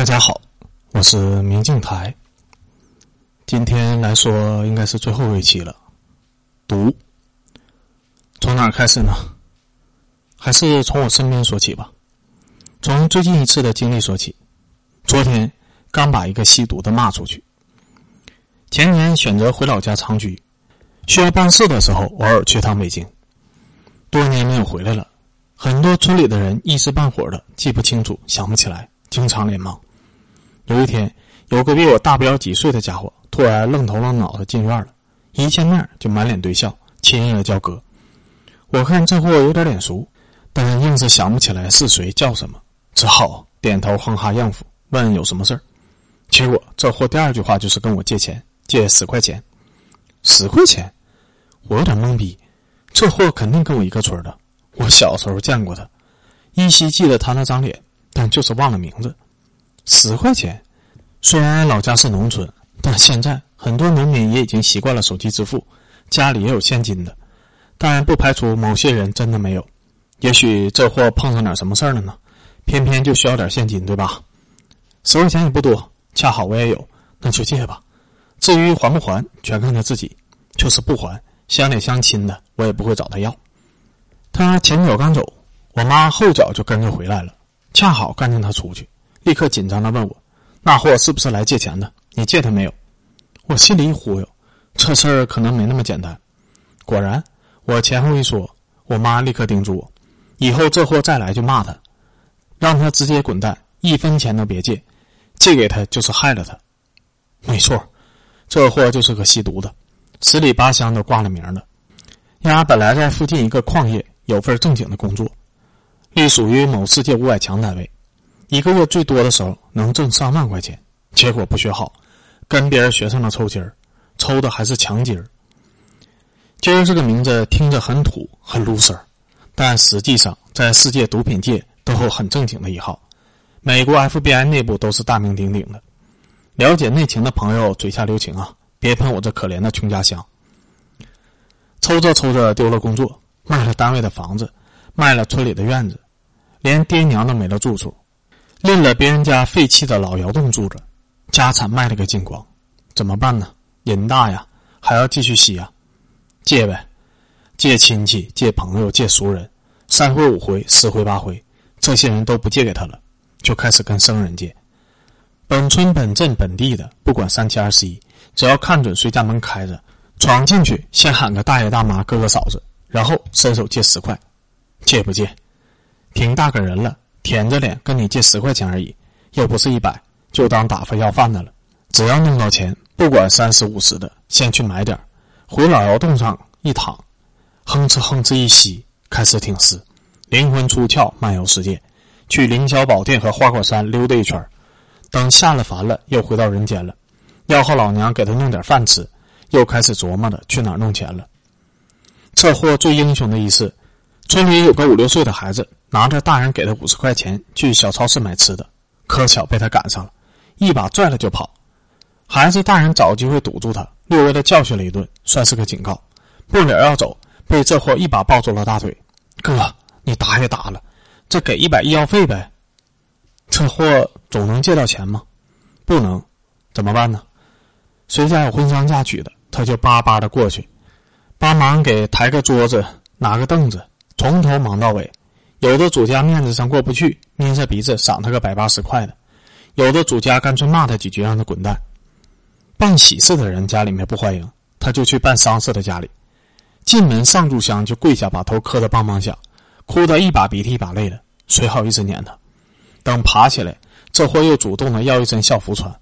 大家好，我是明镜台。今天来说应该是最后一期了。毒，从哪开始呢？还是从我身边说起吧。从最近一次的经历说起。昨天刚把一个吸毒的骂出去。前年选择回老家长居，需要办事的时候，偶尔去趟北京。多年没有回来了，很多村里的人一时半会儿的记不清楚，想不起来。经常连忙。有一天，有个比我大不了几岁的家伙突然愣头愣脑的进院了，一见面就满脸堆笑，亲热的叫哥。我看这货有点脸熟，但硬是想不起来是谁叫什么，只好点头哼哈应付，问有什么事儿。结果这货第二句话就是跟我借钱，借十块钱。十块钱，我有点懵逼。这货肯定跟我一个村的，我小时候见过他，依稀记得他那张脸。但就是忘了名字，十块钱。虽然老家是农村，但现在很多农民也已经习惯了手机支付，家里也有现金的。但不排除某些人真的没有。也许这货碰上点什么事儿了呢？偏偏就需要点现金，对吧？十块钱也不多，恰好我也有，那就借吧。至于还不还，全看他自己。就是不还，乡里乡亲的，我也不会找他要。他前脚刚走，我妈后脚就跟着回来了。恰好看见他出去，立刻紧张的问我：“那货是不是来借钱的？你借他没有？”我心里一忽悠，这事儿可能没那么简单。果然，我前后一说，我妈立刻叮嘱我：“以后这货再来就骂他，让他直接滚蛋，一分钱都别借，借给他就是害了他。”没错，这货就是个吸毒的，十里八乡都挂了名的。丫本来在附近一个矿业有份正经的工作。隶属于某世界五百强单位，一个月最多的时候能挣上万块钱。结果不学好，跟别人学上了抽筋儿，抽的还是强筋儿。今儿这个名字听着很土很 loser，但实际上在世界毒品界都有很正经的一号，美国 FBI 内部都是大名鼎鼎的。了解内情的朋友嘴下留情啊，别喷我这可怜的穷家乡。抽着抽着丢了工作，卖了单位的房子。卖了村里的院子，连爹娘都没了住处，另了别人家废弃的老窑洞住着，家产卖了个精光，怎么办呢？人大呀，还要继续吸啊，借呗，借亲戚、借朋友、借熟人，三回五回、十回八回，这些人都不借给他了，就开始跟生人借。本村本镇本地的，不管三七二十一，只要看准谁家门开着，闯进去先喊个大爷大妈、哥哥嫂子，然后伸手借十块。借不借？挺大个人了，舔着脸跟你借十块钱而已，又不是一百，就当打发要饭的了。只要弄到钱，不管三十五十的，先去买点回老窑洞上一躺，哼哧哼哧一吸，开始挺尸，灵魂出窍，漫游世界，去凌霄宝殿和花果山溜达一圈等下了凡了，又回到人间了，要和老娘给他弄点饭吃，又开始琢磨着去哪儿弄钱了。这货最英雄的一次。村里有个五六岁的孩子，拿着大人给的五十块钱去小超市买吃的，可巧被他赶上了，一把拽了就跑。孩子大人找机会堵住他，略微的教训了一顿，算是个警告。不了要走，被这货一把抱住了大腿。哥，你打也打了，这给一百医药费呗。这货总能借到钱吗？不能，怎么办呢？谁家有婚丧嫁娶的，他就巴巴的过去，帮忙给抬个桌子，拿个凳子。从头忙到尾，有的主家面子上过不去，捏着鼻子赏他个百八十块的；有的主家干脆骂他几句，让他滚蛋。办喜事的人家里面不欢迎，他就去办丧事的家里，进门上炷香就跪下，把头磕得梆梆响，哭得一把鼻涕一把泪的，谁好意思撵他？等爬起来，这货又主动的要一身校服穿，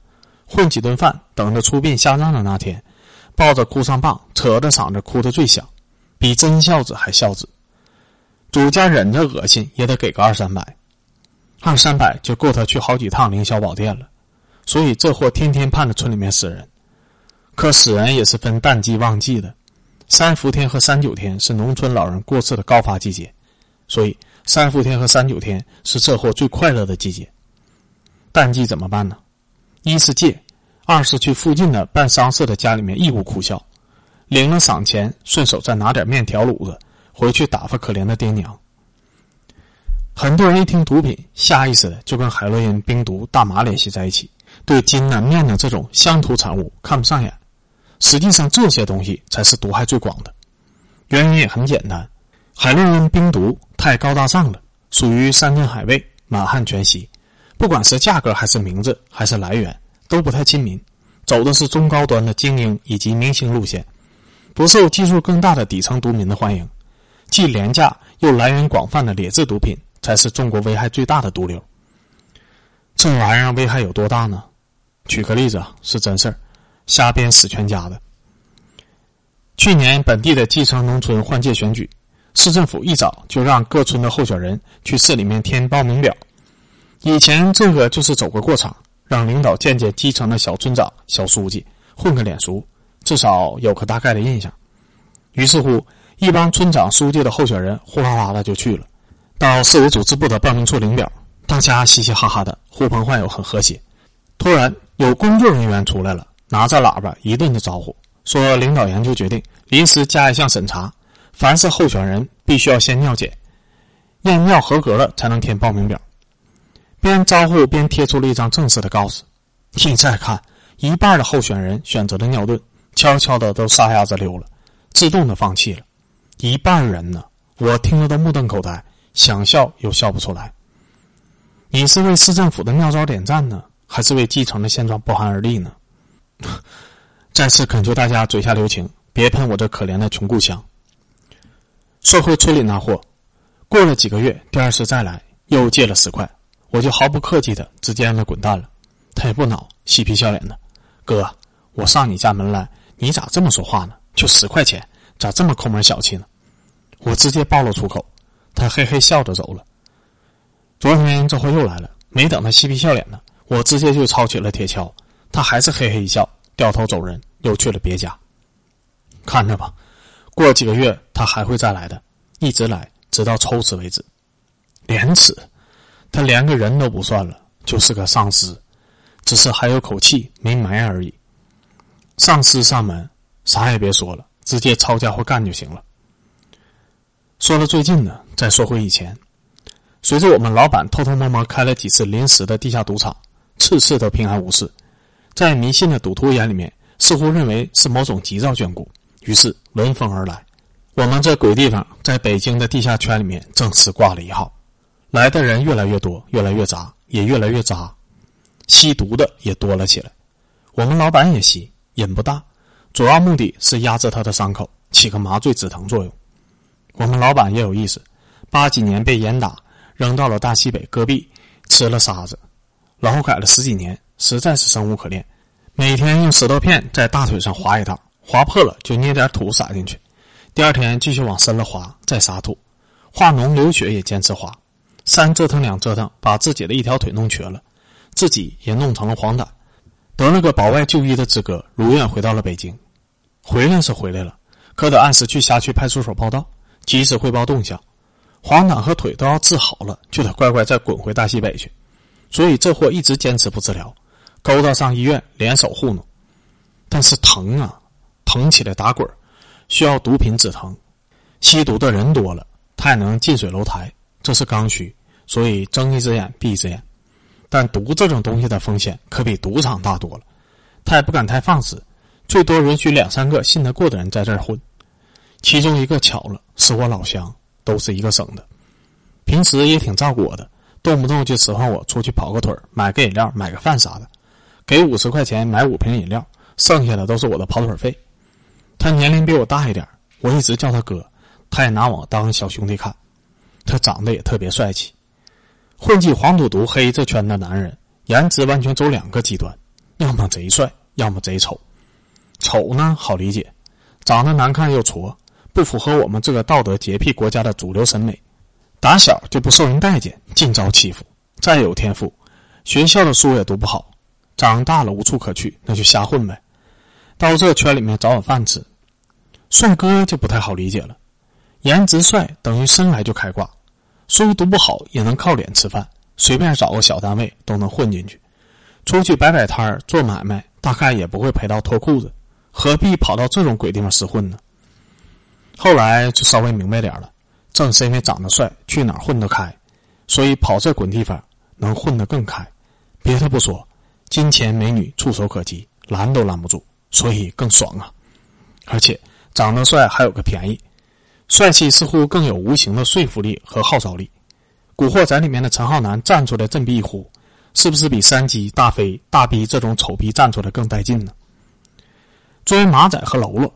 混几顿饭，等着出殡下葬的那天，抱着哭丧棒，扯着嗓子哭得最响，比真孝子还孝子。主家忍着恶心也得给个二三百，二三百就够他去好几趟凌霄宝殿了。所以这货天天盼着村里面死人，可死人也是分淡季旺季的。三伏天和三九天是农村老人过世的高发季节，所以三伏天和三九天是这货最快乐的季节。淡季怎么办呢？一是借，二是去附近的办丧事的家里面义务哭孝，领了赏钱，顺手再拿点面条卤子。回去打发可怜的爹娘。很多人一听毒品，下意识的就跟海洛因、冰毒、大麻联系在一起，对金南、面的这种乡土产物看不上眼。实际上，这些东西才是毒害最广的。原因也很简单，海洛因、冰毒太高大上了，属于山珍海味，满汉全席，不管是价格还是名字还是来源，都不太亲民，走的是中高端的精英以及明星路线，不受基数更大的底层毒民的欢迎。既廉价又来源广泛的劣质毒品，才是中国危害最大的毒瘤。这玩意儿危害有多大呢？举个例子啊，是真事儿，瞎编死全家的。去年本地的基层农村换届选举，市政府一早就让各村的候选人去市里面填报名表。以前这个就是走个过场，让领导见见基层的小村长、小书记，混个脸熟，至少有个大概的印象。于是乎，一帮村长、书记的候选人呼啦啦的就去了，到市委组织部的报名处领表。大家嘻嘻哈哈的，呼朋唤友，很和谐。突然，有工作人员出来了，拿着喇叭一顿的招呼。说领导研究决定，临时加一项审查：凡是候选人必须要先尿检，验尿合格了才能填报名表。边招呼边贴出了一张正式的告示。现在看，一半的候选人选择了尿遁，悄悄的都撒丫子溜了，自动的放弃了。一半人呢，我听了都目瞪口呆，想笑又笑不出来。你是为市政府的妙招点赞呢，还是为基层的现状不寒而栗呢？再次恳求大家嘴下留情，别喷我这可怜的穷故乡。说回村里那货，过了几个月，第二次再来，又借了十块，我就毫不客气的直接让他滚蛋了。他也不恼，嬉皮笑脸的：“哥，我上你家门来，你咋这么说话呢？就十块钱，咋这么抠门小气呢？”我直接爆了粗口，他嘿嘿笑着走了。昨天这货又来了，没等他嬉皮笑脸呢，我直接就抄起了铁锹，他还是嘿嘿一笑，掉头走人。又去了别家，看着吧，过几个月他还会再来的，一直来，直到抽死为止。廉耻，他连个人都不算了，就是个丧尸，只是还有口气没埋而已。丧尸上门，啥也别说了，直接抄家伙干就行了。说了最近呢，再说回以前，随着我们老板偷偷摸摸开了几次临时的地下赌场，次次都平安无事，在迷信的赌徒眼里面。似乎认为是某种吉兆眷顾，于是闻风而来。我们这鬼地方在北京的地下圈里面正式挂了一号，来的人越来越多，越来越杂，也越来越渣，吸毒的也多了起来。我们老板也吸，瘾不大，主要目的是压制他的伤口，起个麻醉止疼作用。我们老板也有意思，八几年被严打，扔到了大西北戈壁，吃了沙子，劳改了十几年，实在是生无可恋。每天用石头片在大腿上划一道，划破了就捏点土撒进去。第二天继续往深了划，再撒土，化脓流血也坚持划。三折腾两折腾，把自己的一条腿弄瘸了，自己也弄成了黄疸，得了个保外就医的资格，如愿回到了北京。回来是回来了，可得按时去辖区派出所报到，及时汇报动向。黄疸和腿都要治好了，就得乖乖再滚回大西北去。所以这货一直坚持不治疗。勾搭上医院联手糊弄，但是疼啊，疼起来打滚需要毒品止疼。吸毒的人多了，他也能近水楼台，这是刚需，所以睁一只眼闭一只眼。但毒这种东西的风险可比赌场大多了，他也不敢太放肆，最多允许两三个信得过的人在这儿混。其中一个巧了，是我老乡，都是一个省的，平时也挺照顾我的，动不动就使唤我出去跑个腿买个饮料、买个饭啥的。给五十块钱买五瓶饮料，剩下的都是我的跑腿费。他年龄比我大一点，我一直叫他哥，他也拿我当小兄弟看。他长得也特别帅气，混迹黄赌毒黑这圈的男人，颜值完全走两个极端，要么贼帅，要么贼丑。丑呢好理解，长得难看又矬，不符合我们这个道德洁癖国家的主流审美。打小就不受人待见，尽遭欺负。再有天赋，学校的书也读不好。长大了无处可去，那就瞎混呗，到这圈里面找碗饭吃。帅哥就不太好理解了，颜值帅等于生来就开挂，书读不好也能靠脸吃饭，随便找个小单位都能混进去，出去摆摆摊儿做买卖，大概也不会赔到脱裤子，何必跑到这种鬼地方厮混呢？后来就稍微明白点了，正是因为长得帅，去哪儿混得开，所以跑这滚地方能混得更开。别的不说，金钱美女触手可及，拦都拦不住，所以更爽啊！而且长得帅还有个便宜，帅气似乎更有无形的说服力和号召力。《古惑仔》里面的陈浩南站出来振臂一呼，是不是比山鸡、大飞、大逼这种丑逼站出来更带劲呢？作为马仔和喽啰，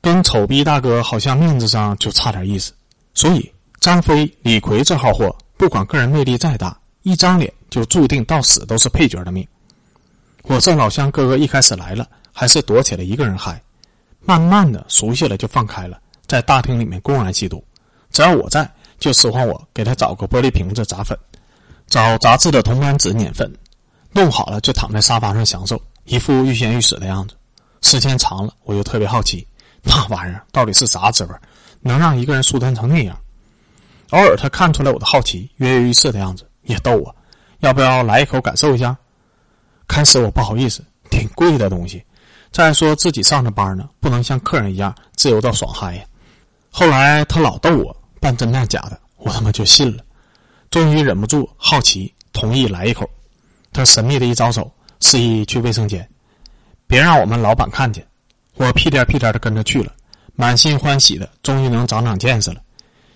跟丑逼大哥好像面子上就差点意思，所以张飞、李逵这号货，不管个人魅力再大，一张脸就注定到死都是配角的命。我这老乡哥哥一开始来了，还是躲起来一个人嗨。慢慢的熟悉了，就放开了，在大厅里面公然吸毒。只要我在，就使唤我给他找个玻璃瓶子砸粉，找杂志的铜版纸碾粉，弄好了就躺在沙发上享受，一副欲仙欲死的样子。时间长了，我就特别好奇，那玩意儿到底是啥滋味，能让一个人舒坦成那样？偶尔他看出来我的好奇，跃跃欲试的样子，也逗我。要不要来一口感受一下？开始我不好意思，挺贵的东西。再说自己上着班呢，不能像客人一样自由到爽嗨呀。后来他老逗我，半真半假的，我他妈就信了。终于忍不住好奇，同意来一口。他神秘的一招手，示意去卫生间，别让我们老板看见。我屁颠屁颠的跟着去了，满心欢喜的，终于能长长见识了。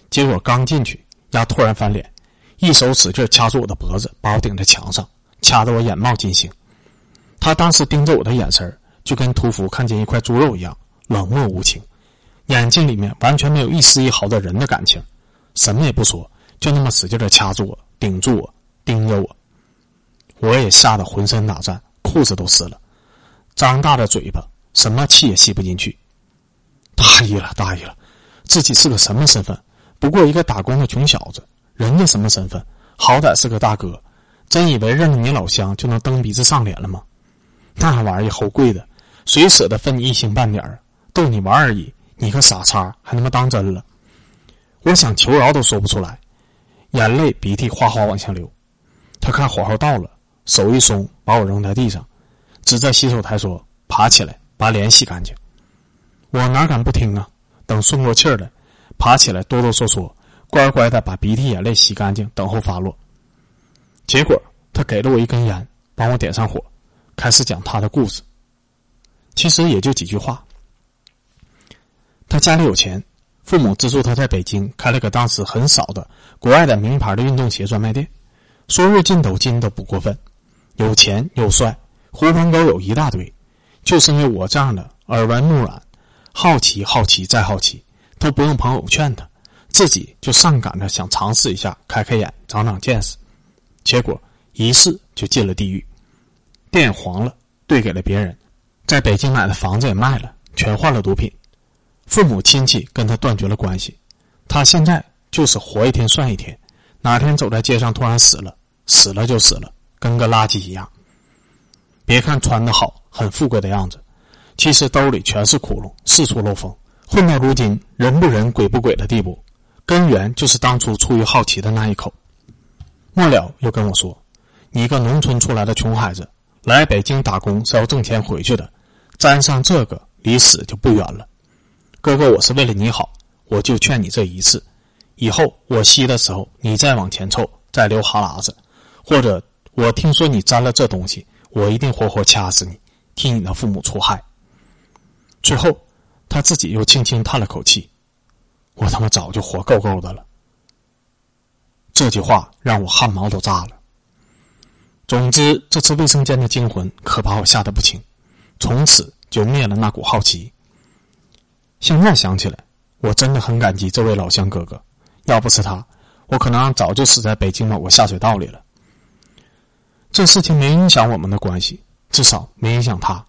结果刚进去，丫突然翻脸，一手使劲掐住我的脖子，把我顶在墙上，掐得我眼冒金星。他当时盯着我的眼神就跟屠夫看见一块猪肉一样冷漠无情，眼睛里面完全没有一丝一毫的人的感情，什么也不说，就那么使劲的掐住我，顶住我，盯着我。我也吓得浑身打颤，裤子都湿了，张大的嘴巴，什么气也吸不进去。大意了，大意了，自己是个什么身份？不过一个打工的穷小子，人家什么身份？好歹是个大哥，真以为认了你老乡就能蹬鼻子上脸了吗？那玩意儿齁贵的。谁舍得分你一星半点儿？逗你玩而已，你个傻叉还他妈当真了？我想求饶都说不出来，眼泪鼻涕哗哗往下流。他看火候到了，手一松，把我扔在地上，指着洗手台说：“爬起来，把脸洗干净。”我哪敢不听啊？等顺过气儿来，爬起来，哆哆嗦嗦，乖乖的把鼻涕眼泪洗干净，等候发落。结果他给了我一根烟，帮我点上火，开始讲他的故事。其实也就几句话。他家里有钱，父母资助他在北京开了个当时很少的国外的名牌的运动鞋专卖店，说日进斗金都不过分。有钱又帅，狐朋狗友一大堆，就是因为我这样的耳闻目染，好奇好奇再好奇，都不用朋友劝他，自己就上赶着想尝试一下，开开眼，长长见识。结果一试就进了地狱，店黄了，兑给了别人。在北京买的房子也卖了，全换了毒品。父母亲戚跟他断绝了关系，他现在就是活一天算一天。哪天走在街上突然死了，死了就死了，跟个垃圾一样。别看穿的好，很富贵的样子，其实兜里全是窟窿，四处漏风。混到如今人不人鬼不鬼的地步，根源就是当初出于好奇的那一口。末了又跟我说：“你一个农村出来的穷孩子。”来北京打工是要挣钱回去的，沾上这个离死就不远了。哥哥，我是为了你好，我就劝你这一次。以后我吸的时候，你再往前凑，再流哈喇子，或者我听说你沾了这东西，我一定活活掐死你，替你的父母出害。最后，他自己又轻轻叹了口气：“我他妈早就活够够的了。”这句话让我汗毛都炸了。总之，这次卫生间的惊魂可把我吓得不轻，从此就灭了那股好奇。现在想起来，我真的很感激这位老乡哥哥，要不是他，我可能早就死在北京某个下水道里了。这事情没影响我们的关系，至少没影响他。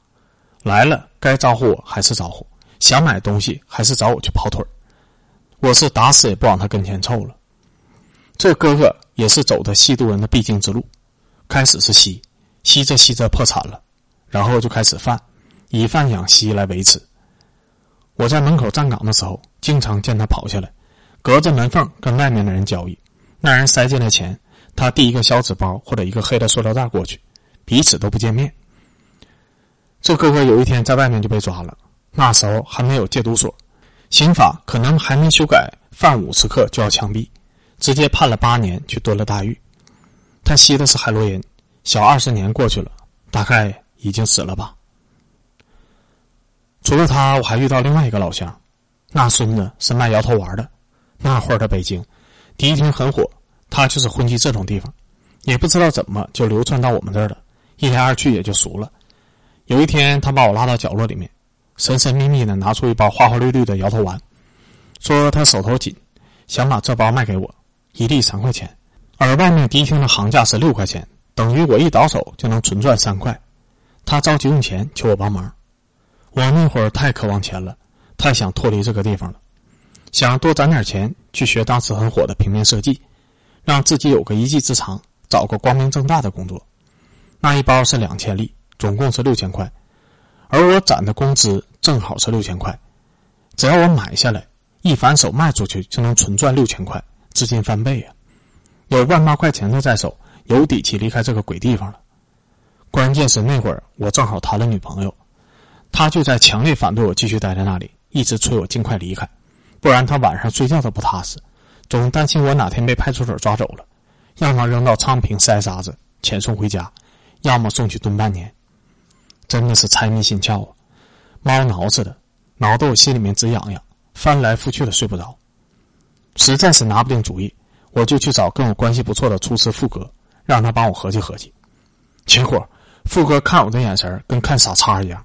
来了该招呼我还是招呼，想买东西还是找我去跑腿我是打死也不往他跟前凑了。这哥哥也是走的吸毒人的必经之路。开始是吸，吸着吸着破产了，然后就开始贩，以贩养吸来维持。我在门口站岗的时候，经常见他跑下来，隔着门缝跟外面的人交易。那人塞进来钱，他递一个小纸包或者一个黑的塑料袋过去，彼此都不见面。这哥哥有一天在外面就被抓了，那时候还没有戒毒所，刑法可能还没修改，犯五十克就要枪毙。直接判了八年去蹲了大狱。他吸的是海洛因，小二十年过去了，大概已经死了吧。除了他，我还遇到另外一个老乡，那孙子是卖摇头丸的。那会儿的北京，迪厅很火，他就是混迹这种地方，也不知道怎么就流窜到我们这儿了。一来二去也就熟了。有一天，他把我拉到角落里面，神神秘秘的拿出一包花花绿绿的摇头丸，说他手头紧，想把这包卖给我，一粒三块钱，而外面迪厅的行价是六块钱，等于我一倒手就能纯赚三块。他着急用钱，求我帮忙。我那会儿太渴望钱了，太想脱离这个地方了，想多攒点钱去学当时很火的平面设计，让自己有个一技之长，找个光明正大的工作。那一包是两千粒，总共是六千块，而我攒的工资正好是六千块，只要我买下来，一反手卖出去就能纯赚六千块，资金翻倍呀！有万八块钱的在手，有底气离开这个鬼地方了。关键是那会儿我正好谈了女朋友。他就在强烈反对我继续待在那里，一直催我尽快离开，不然他晚上睡觉都不踏实，总担心我哪天被派出所抓走了，要么扔到昌平筛沙子遣送回家，要么送去蹲半年。真的是财迷心窍啊，猫挠似的，挠得我心里面直痒痒，翻来覆去的睡不着。实在是拿不定主意，我就去找跟我关系不错的厨师富哥，让他帮我合计合计。结果富哥看我的眼神跟看傻叉一样。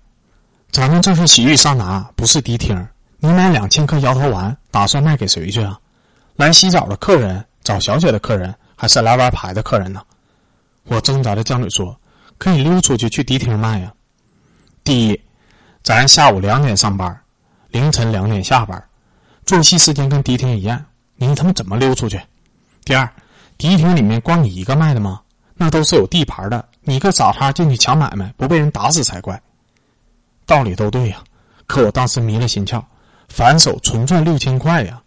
咱们这是洗浴桑拿，不是迪厅。你买两千颗摇头丸，打算卖给谁去啊？来洗澡的客人，找小姐的客人，还是来玩牌的客人呢？我挣扎着犟嘴说：“可以溜出去去迪厅卖呀。第一，咱下午两点上班，凌晨两点下班，作息时间跟迪厅一样，你他妈怎么溜出去？第二，迪厅里面光你一个卖的吗？那都是有地盘的，你个傻叉进去抢买卖，不被人打死才怪。”道理都对呀，可我当时迷了心窍，反手纯赚六千块呀，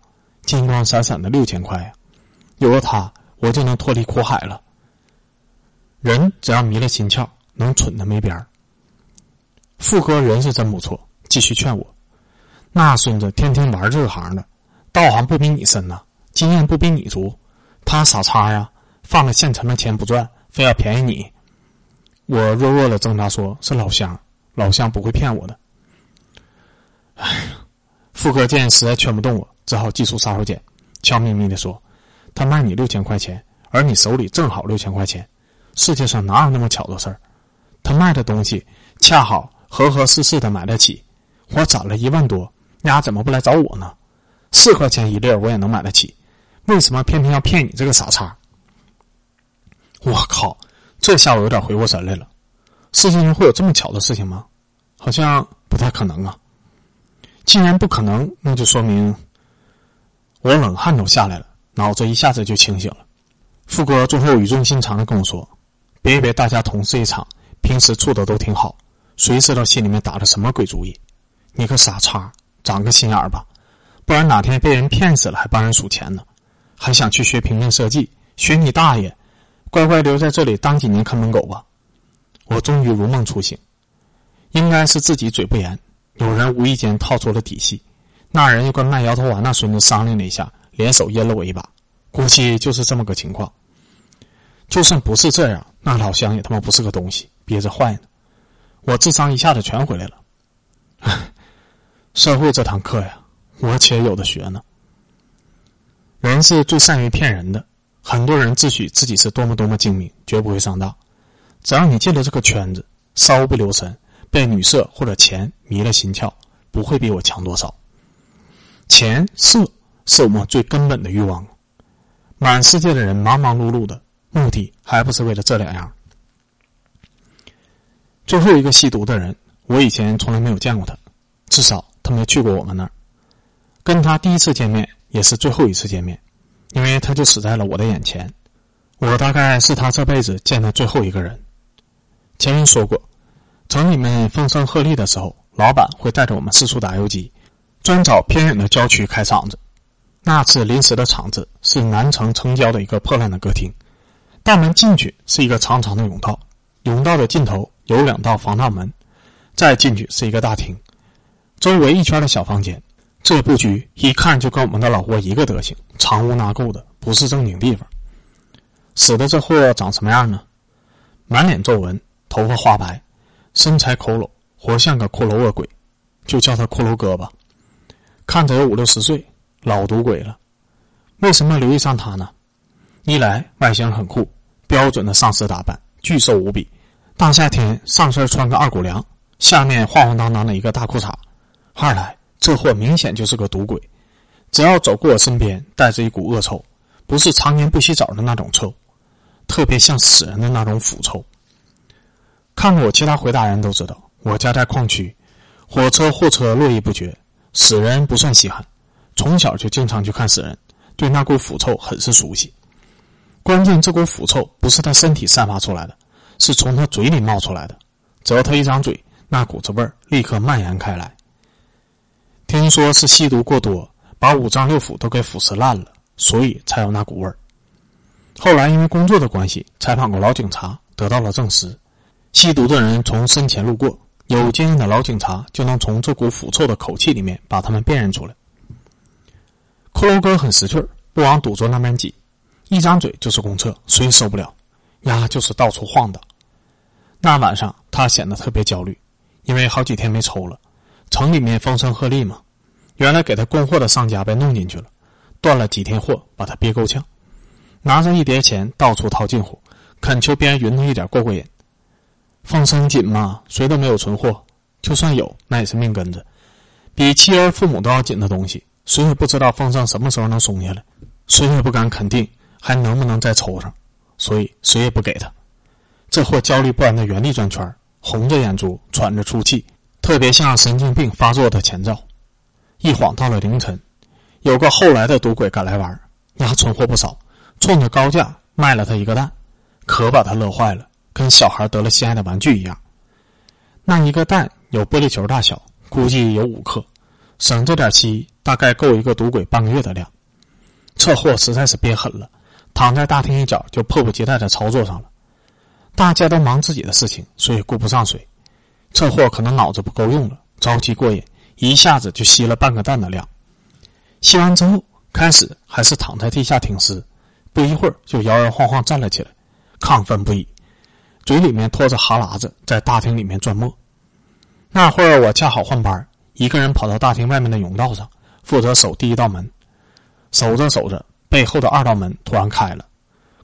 金光闪闪的六千块呀，有了它，我就能脱离苦海了。人只要迷了心窍，能蠢的没边儿。富哥人是真不错，继续劝我。那孙子天天玩这行的，道行不比你深呐，经验不比你足，他傻叉呀，放了现成的钱不赚，非要便宜你。我弱弱的挣扎说：“是老乡。”老乡不会骗我的。哎呀，富哥见实在劝不动我，只好祭出杀手锏，悄咪咪的说：“他卖你六千块钱，而你手里正好六千块钱，世界上哪有那么巧的事儿？他卖的东西恰好合合适适的买得起，我攒了一万多，丫怎么不来找我呢？四块钱一粒我也能买得起，为什么偏偏要骗你这个傻叉？”我靠，这下我有点回过神来了。世界上会有这么巧的事情吗？好像不太可能啊。既然不可能，那就说明我冷汗都下来了，脑子一下子就清醒了。富哥最后语重心长的跟我说：“别以为大家同事一场，平时处的都挺好，谁知道心里面打的什么鬼主意？你个傻叉，长个心眼儿吧，不然哪天被人骗死了还帮人数钱呢？还想去学平面设计？学你大爷！乖乖留在这里当几年看门狗吧。”我终于如梦初醒，应该是自己嘴不严，有人无意间套出了底细，那人又跟卖摇头丸那孙子商量了一下，联手阴了我一把，估计就是这么个情况。就算不是这样，那老乡也他妈不是个东西，憋着坏呢。我智商一下子全回来了。社会这堂课呀，我且有的学呢。人是最善于骗人的，很多人自诩自己是多么多么精明，绝不会上当。只要你进了这个圈子，稍不留神，被女色或者钱迷了心窍，不会比我强多少。钱色是我们最根本的欲望。满世界的人忙忙碌碌的，目的还不是为了这两样。最后一个吸毒的人，我以前从来没有见过他，至少他没去过我们那儿。跟他第一次见面，也是最后一次见面，因为他就死在了我的眼前。我大概是他这辈子见的最后一个人。前面说过，城里面风声鹤唳的时候，老板会带着我们四处打游击，专找偏远的郊区开场子。那次临时的场子是南城城郊的一个破烂的歌厅，大门进去是一个长长的甬道，甬道的尽头有两道防盗门，再进去是一个大厅，周围一圈的小房间。这布局一看就跟我们的老窝一个德行，藏污纳垢的，不是正经地方。死的这货长什么样呢？满脸皱纹，头发花白，身材佝偻，活像个骷髅恶鬼，就叫他骷髅哥吧。看着有五六十岁，老赌鬼了。为什么留意上他呢？一来外形很酷，标准的丧尸打扮，巨瘦无比，大夏天上身穿个二股凉，下面晃晃荡荡的一个大裤衩。二来这货明显就是个赌鬼，只要走过我身边，带着一股恶臭，不是常年不洗澡的那种臭，特别像死人的那种腐臭。看过我其他回答人都知道，我家在矿区，火车货车络绎不绝，死人不算稀罕，从小就经常去看死人。对那股腐臭很是熟悉，关键这股腐臭不是他身体散发出来的，是从他嘴里冒出来的。只要他一张嘴，那股子味儿立刻蔓延开来。听说是吸毒过多，把五脏六腑都给腐蚀烂了，所以才有那股味儿。后来因为工作的关系，采访过老警察，得到了证实：吸毒的人从身前路过，有经验的老警察就能从这股腐臭的口气里面把他们辨认出来。骷髅哥很识趣，不往赌桌那边挤，一张嘴就是公厕，谁受不了？呀，就是到处晃荡。那晚上他显得特别焦虑，因为好几天没抽了。城里面风声鹤唳嘛，原来给他供货的商家被弄进去了，断了几天货，把他憋够呛。拿着一叠钱到处套近乎，恳求别人匀他一点过过瘾。放生紧嘛，谁都没有存货，就算有，那也是命根子，比妻儿父母都要紧的东西。谁也不知道放生什么时候能松下来，谁也不敢肯定还能不能再抽上，所以谁也不给他。这货焦虑不安的原地转圈，红着眼珠，喘着粗气，特别像神经病发作的前兆。一晃到了凌晨，有个后来的赌鬼赶来玩，呀，存货不少，冲着高价卖了他一个蛋，可把他乐坏了，跟小孩得了心爱的玩具一样。那一个蛋有玻璃球大小，估计有五克。省这点吸，大概够一个赌鬼半个月的量。这货实在是憋狠了，躺在大厅一角就迫不及待的操作上了。大家都忙自己的事情，所以顾不上水。这货可能脑子不够用了，着急过瘾，一下子就吸了半个蛋的量。吸完之后，开始还是躺在地下挺尸，不一会儿就摇摇晃晃站了起来，亢奋不已，嘴里面拖着哈喇子，在大厅里面转磨。那会儿我恰好换班一个人跑到大厅外面的甬道上，负责守第一道门。守着守着，背后的二道门突然开了，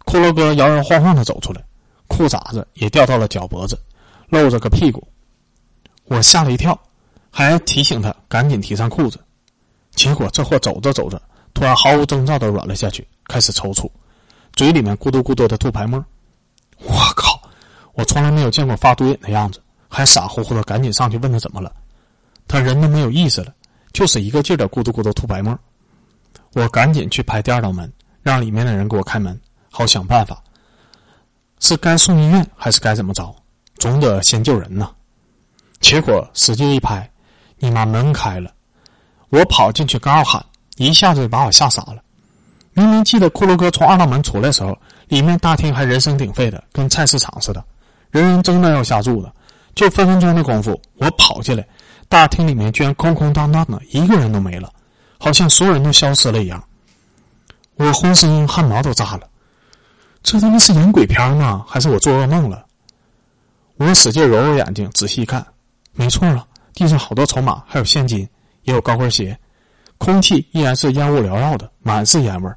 骷髅哥摇摇晃晃的走出来，裤衩子也掉到了脚脖子，露着个屁股。我吓了一跳，还提醒他赶紧提上裤子。结果这货走着走着，突然毫无征兆的软了下去，开始抽搐，嘴里面咕嘟咕嘟的吐白沫。我靠！我从来没有见过发毒瘾的样子，还傻乎乎的赶紧上去问他怎么了。他人都没有意识了，就是一个劲儿的咕嘟咕嘟吐白沫。我赶紧去拍第二道门，让里面的人给我开门，好想办法。是该送医院还是该怎么着？总得先救人呐。结果使劲一拍，你妈门开了。我跑进去刚要喊，一下子把我吓傻了。明明记得骷髅哥从二道门出来时候，里面大厅还人声鼎沸的，跟菜市场似的，人人争着要下注的。就分分钟的功夫，我跑进来。大厅里面居然空空荡荡的，一个人都没了，好像所有人都消失了一样。我浑身汗毛都炸了，这他妈是演鬼片吗？还是我做噩梦了？我使劲揉揉眼睛，仔细一看，没错了，地上好多筹码，还有现金，也有高跟鞋，空气依然是烟雾缭绕的，满是烟味。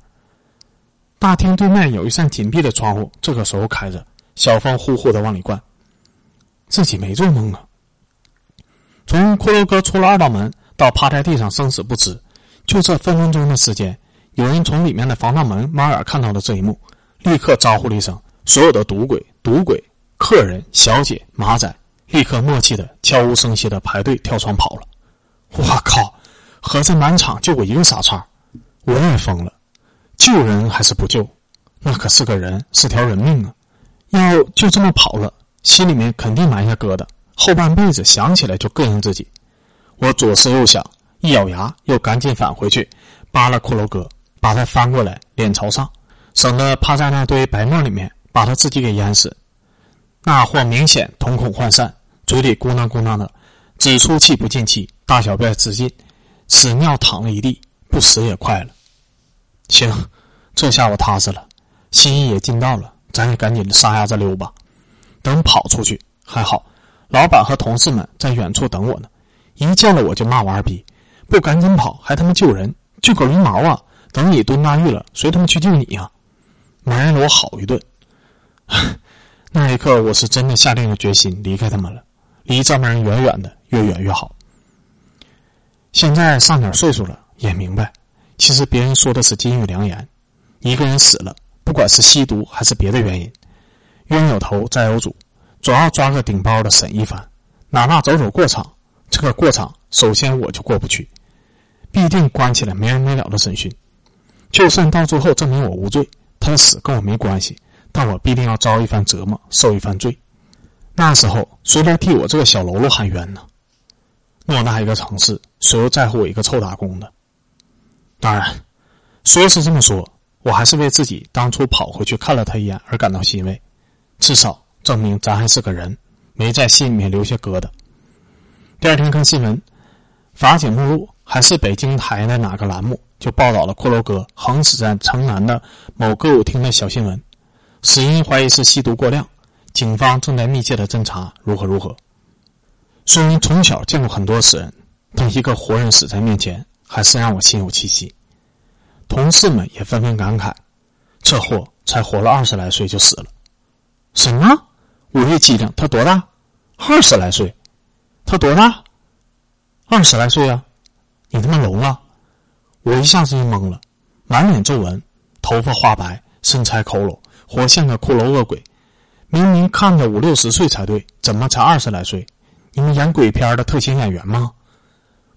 大厅对面有一扇紧闭的窗户，这个时候开着，小风呼呼的往里灌。自己没做梦啊。从骷髅哥出了二道门到趴在地上生死不知，就这分分钟的时间，有人从里面的防盗门猫眼看到了这一幕，立刻招呼了一声，所有的赌鬼、赌鬼、客人、小姐、马仔，立刻默契的悄无声息的排队跳窗跑了。我靠！合着满场就我一个傻叉，我也疯了。救人还是不救？那可是个人，是条人命啊！要就这么跑了，心里面肯定埋下疙瘩。后半辈子想起来就膈应自己，我左思右想，一咬牙又赶紧返回去，扒了骷髅哥，把他翻过来，脸朝上，省得趴在那堆白沫里面把他自己给淹死。那货明显瞳孔涣散，嘴里咕囔咕囔的，只出气不进气，大小便失禁，屎尿淌了一地，不死也快了。行，这下我踏实了，心意也尽到了，咱也赶紧撒丫子溜吧。等跑出去还好，老板和同事们在远处等我呢。一见了我就骂我二逼，不赶紧跑还他妈救人，救个龙毛啊！等你蹲大狱了，谁他妈去救你呀？埋了我好一顿。那一刻，我是真的下定了决心离开他们了，离这帮人远远的，越远越好。现在上点岁数了，也明白，其实别人说的是金玉良言。一个人死了，不管是吸毒还是别的原因，冤有头债有主，总要抓个顶包的审一番，哪怕走走过场。这个过场，首先我就过不去，必定关起来没完没了的审讯。就算到最后证明我无罪，他的死跟我没关系，但我必定要遭一番折磨，受一番罪。那时候谁来替我这个小喽啰喊冤呢？偌大一个城市，谁又在乎我一个臭打工的？当然，说是这么说。我还是为自己当初跑回去看了他一眼而感到欣慰，至少证明咱还是个人，没在心里面留下疙瘩。第二天看新闻，法警目录还是北京台的哪个栏目就报道了骷髅哥横死在城南的某歌舞厅的小新闻，死因怀疑是吸毒过量，警方正在密切的侦查如何如何。虽然从小见过很多死人，但一个活人死在面前，还是让我心有戚戚。同事们也纷纷感慨：“这货才活了二十来岁就死了。”什么？午夜机灵，他多大？二十来岁？他多大？二十来岁啊！你他妈聋了？我一下子就懵了，满脸皱纹，头发花白，身材佝偻，活像个骷髅恶鬼。明明看着五六十岁才对，怎么才二十来岁？你们演鬼片的特型演员吗？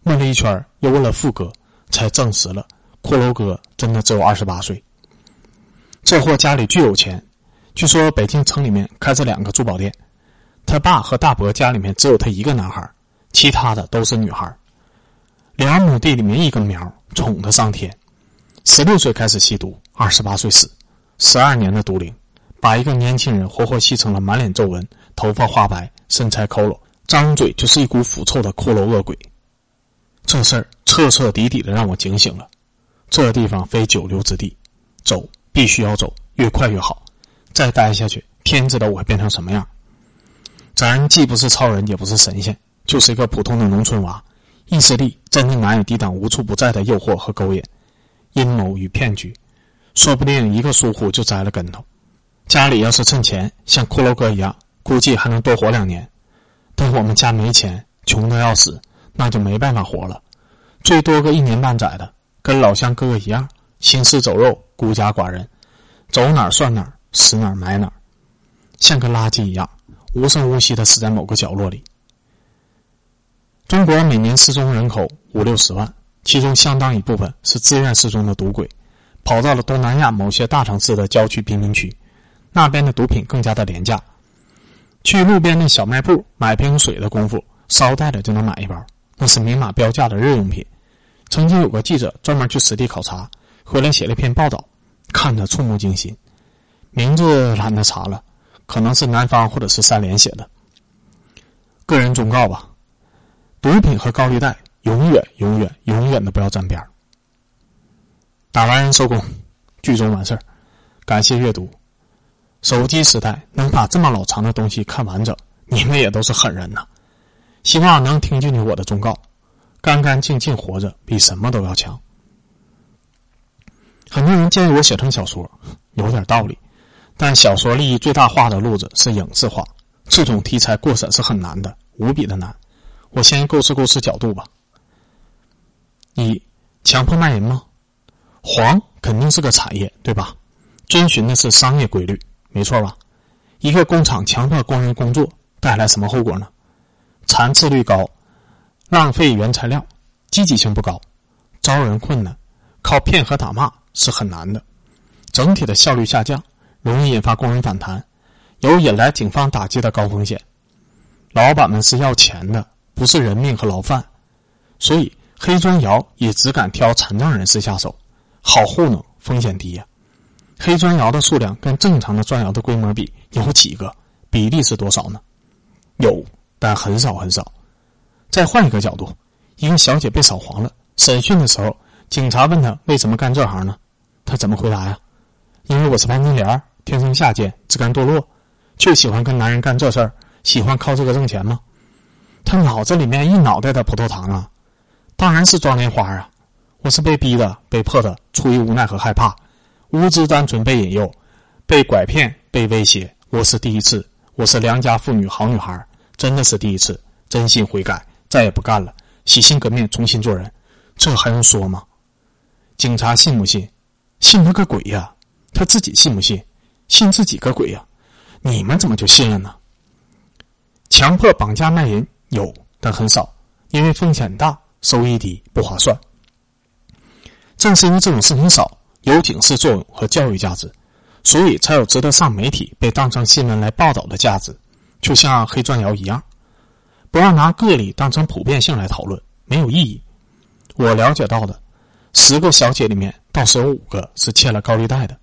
问了一圈，又问了副哥，才证实了。骷髅哥真的只有二十八岁。这货家里巨有钱，据说北京城里面开着两个珠宝店。他爸和大伯家里面只有他一个男孩，其他的都是女孩。两亩地里面一根苗，宠他上天。十六岁开始吸毒，二十八岁死，十二年的毒龄，把一个年轻人活活吸成了满脸皱纹、头发花白、身材佝偻、张嘴就是一股腐臭的骷髅恶鬼。这事儿彻彻底底的让我警醒了。这地方非久留之地，走必须要走，越快越好。再待下去，天知道我会变成什么样。咱既不是超人，也不是神仙，就是一个普通的农村娃，意志力真的难以抵挡无处不在的诱惑和勾引、阴谋与骗局，说不定一个疏忽就栽了跟头。家里要是趁钱，像骷髅哥一样，估计还能多活两年。但我们家没钱，穷的要死，那就没办法活了，最多个一年半载的。跟老乡哥哥一样，行尸走肉，孤家寡人，走哪儿算哪儿，死哪儿埋哪儿，像个垃圾一样，无声无息的死在某个角落里。中国每年失踪人口五六十万，其中相当一部分是自愿失踪的赌鬼，跑到了东南亚某些大城市的郊区贫民区，那边的毒品更加的廉价，去路边的小卖部买瓶水的功夫，捎带着就能买一包，那是明码标价的日用品。曾经有个记者专门去实地考察，回来写了一篇报道，看得触目惊心。名字懒得查了，可能是南方或者是三联写的。个人忠告吧：毒品和高利贷，永远、永远、永远的不要沾边打完人收工，剧终完事儿。感谢阅读。手机时代能把这么老长的东西看完整，你们也都是狠人呐！希望能听进去我的忠告。干干净净活着比什么都要强。很多人建议我写成小说，有点道理，但小说利益最大化的路子是影视化，这种题材过审是很难的，无比的难。我先构思构思角度吧。一，强迫卖淫吗？黄肯定是个产业，对吧？遵循的是商业规律，没错吧？一个工厂强迫工人工作，带来什么后果呢？残次率高。浪费原材料，积极性不高，招人困难，靠骗和打骂是很难的，整体的效率下降，容易引发工人反弹，有引来警方打击的高风险。老板们是要钱的，不是人命和牢饭，所以黑砖窑也只敢挑残障人士下手，好糊弄，风险低呀。黑砖窑的数量跟正常的砖窑的规模比有几个？比例是多少呢？有，但很少很少。再换一个角度，一个小姐被扫黄了，审讯的时候，警察问她为什么干这行呢？她怎么回答呀？因为我是潘金莲，天生下贱，自甘堕落，就喜欢跟男人干这事儿，喜欢靠这个挣钱吗？她脑子里面一脑袋的葡萄糖啊！当然是装莲花啊！我是被逼的，被迫的，出于无奈和害怕，无知单纯被引诱，被拐骗，被威胁。我是第一次，我是良家妇女，好女孩，真的是第一次，真心悔改，再也不干了，洗心革面，重新做人。这还用说吗？警察信不信？信他个鬼呀！他自己信不信？信自己个鬼呀！你们怎么就信了呢？强迫绑架卖淫有，但很少，因为风险大，收益低，不划算。正是因为这种事情少，有警示作用和教育价值，所以才有值得上媒体、被当成新闻来报道的价值。就像黑砖窑一样，不要拿个例当成普遍性来讨论，没有意义。我了解到的，十个小姐里面，倒是有五个是欠了高利贷的，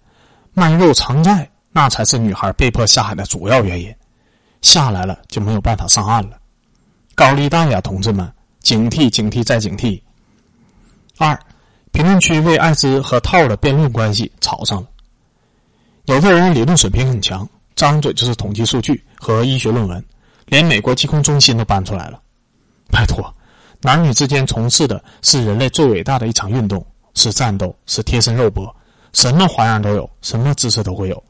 卖肉偿债，那才是女孩被迫下海的主要原因。下来了就没有办法上岸了，高利贷呀，同志们，警惕，警惕，再警惕。二。评论区为艾滋和套的辩论关系吵上了。有的人理论水平很强，张嘴就是统计数据和医学论文，连美国疾控中心都搬出来了。拜托，男女之间从事的是人类最伟大的一场运动，是战斗，是贴身肉搏，什么花样都有，什么姿势都会有，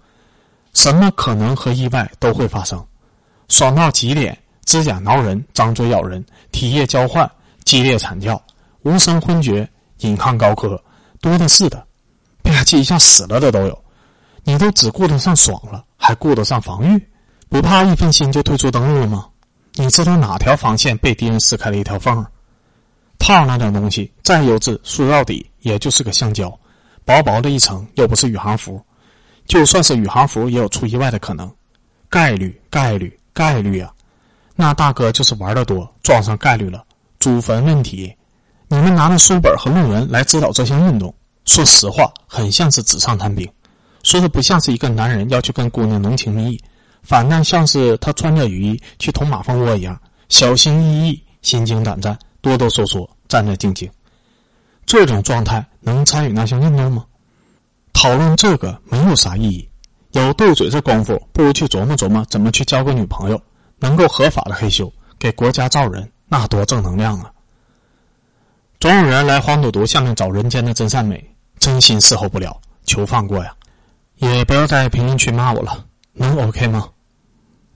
什么可能和意外都会发生。爽到极点，指甲挠人，张嘴咬人，体液交换，激烈惨叫，无声昏厥。引吭高歌，多的是的，啪叽一下死了的都有。你都只顾得上爽了，还顾得上防御？不怕一分心就退出登录了吗？你知道哪条防线被敌人撕开了一条缝？套那种东西再优质，塑料底也就是个橡胶，薄薄的一层，又不是宇航服。就算是宇航服，也有出意外的可能。概率，概率，概率啊！那大哥就是玩的多，撞上概率了。祖坟问题。你们拿着书本和论文来指导这项运动，说实话，很像是纸上谈兵，说的不像是一个男人要去跟姑娘浓情蜜意，反倒像是他穿着雨衣去捅马蜂窝一样，小心翼翼、心惊胆战、哆哆嗦嗦、战战兢兢。这种状态能参与那项运动吗？讨论这个没有啥意义。有斗嘴这功夫，不如去琢磨琢磨怎么去交个女朋友，能够合法的黑修，给国家造人，那多正能量啊！总有人来黄赌毒下面找人间的真善美，真心伺候不了，求放过呀！也不要在评论区骂我了，能 OK 吗？